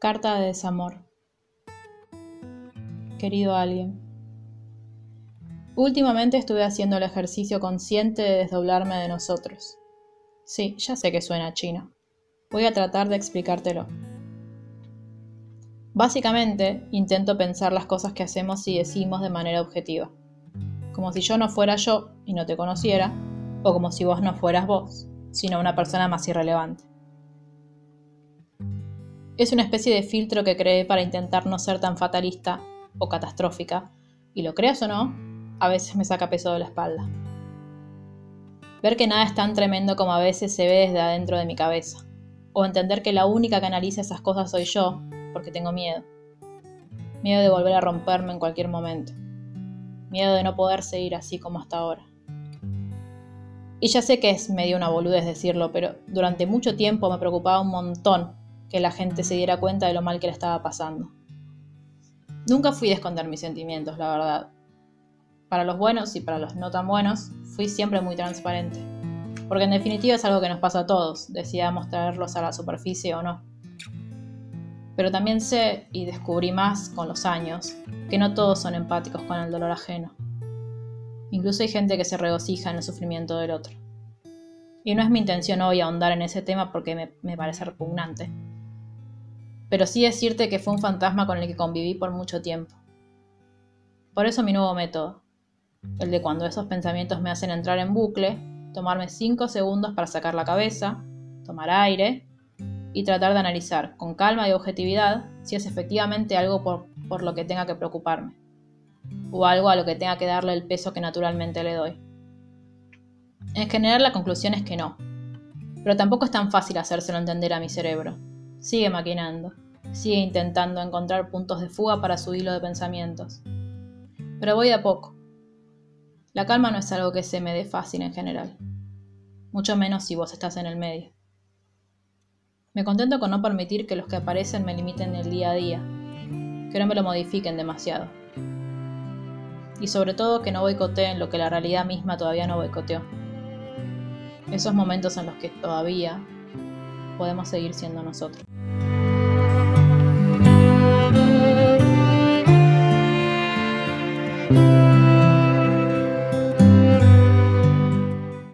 Carta de desamor. Querido alguien, últimamente estuve haciendo el ejercicio consciente de desdoblarme de nosotros. Sí, ya sé que suena chino. Voy a tratar de explicártelo. Básicamente, intento pensar las cosas que hacemos y decimos de manera objetiva. Como si yo no fuera yo y no te conociera, o como si vos no fueras vos, sino una persona más irrelevante. Es una especie de filtro que creé para intentar no ser tan fatalista o catastrófica, y lo creas o no, a veces me saca peso de la espalda. Ver que nada es tan tremendo como a veces se ve desde adentro de mi cabeza, o entender que la única que analiza esas cosas soy yo, porque tengo miedo. Miedo de volver a romperme en cualquier momento. Miedo de no poder seguir así como hasta ahora. Y ya sé que es medio una boludez decirlo, pero durante mucho tiempo me preocupaba un montón que la gente se diera cuenta de lo mal que le estaba pasando. Nunca fui a esconder mis sentimientos, la verdad. Para los buenos y para los no tan buenos, fui siempre muy transparente. Porque en definitiva es algo que nos pasa a todos, decidamos traerlos a la superficie o no. Pero también sé, y descubrí más con los años, que no todos son empáticos con el dolor ajeno. Incluso hay gente que se regocija en el sufrimiento del otro. Y no es mi intención hoy ahondar en ese tema porque me, me parece repugnante pero sí decirte que fue un fantasma con el que conviví por mucho tiempo. Por eso mi nuevo método, el de cuando esos pensamientos me hacen entrar en bucle, tomarme 5 segundos para sacar la cabeza, tomar aire y tratar de analizar con calma y objetividad si es efectivamente algo por, por lo que tenga que preocuparme o algo a lo que tenga que darle el peso que naturalmente le doy. En general la conclusión es que no, pero tampoco es tan fácil hacérselo entender a mi cerebro. Sigue maquinando, sigue intentando encontrar puntos de fuga para su hilo de pensamientos. Pero voy a poco. La calma no es algo que se me dé fácil en general, mucho menos si vos estás en el medio. Me contento con no permitir que los que aparecen me limiten el día a día, que no me lo modifiquen demasiado. Y sobre todo que no boicoteen lo que la realidad misma todavía no boicoteó. Esos momentos en los que todavía podemos seguir siendo nosotros.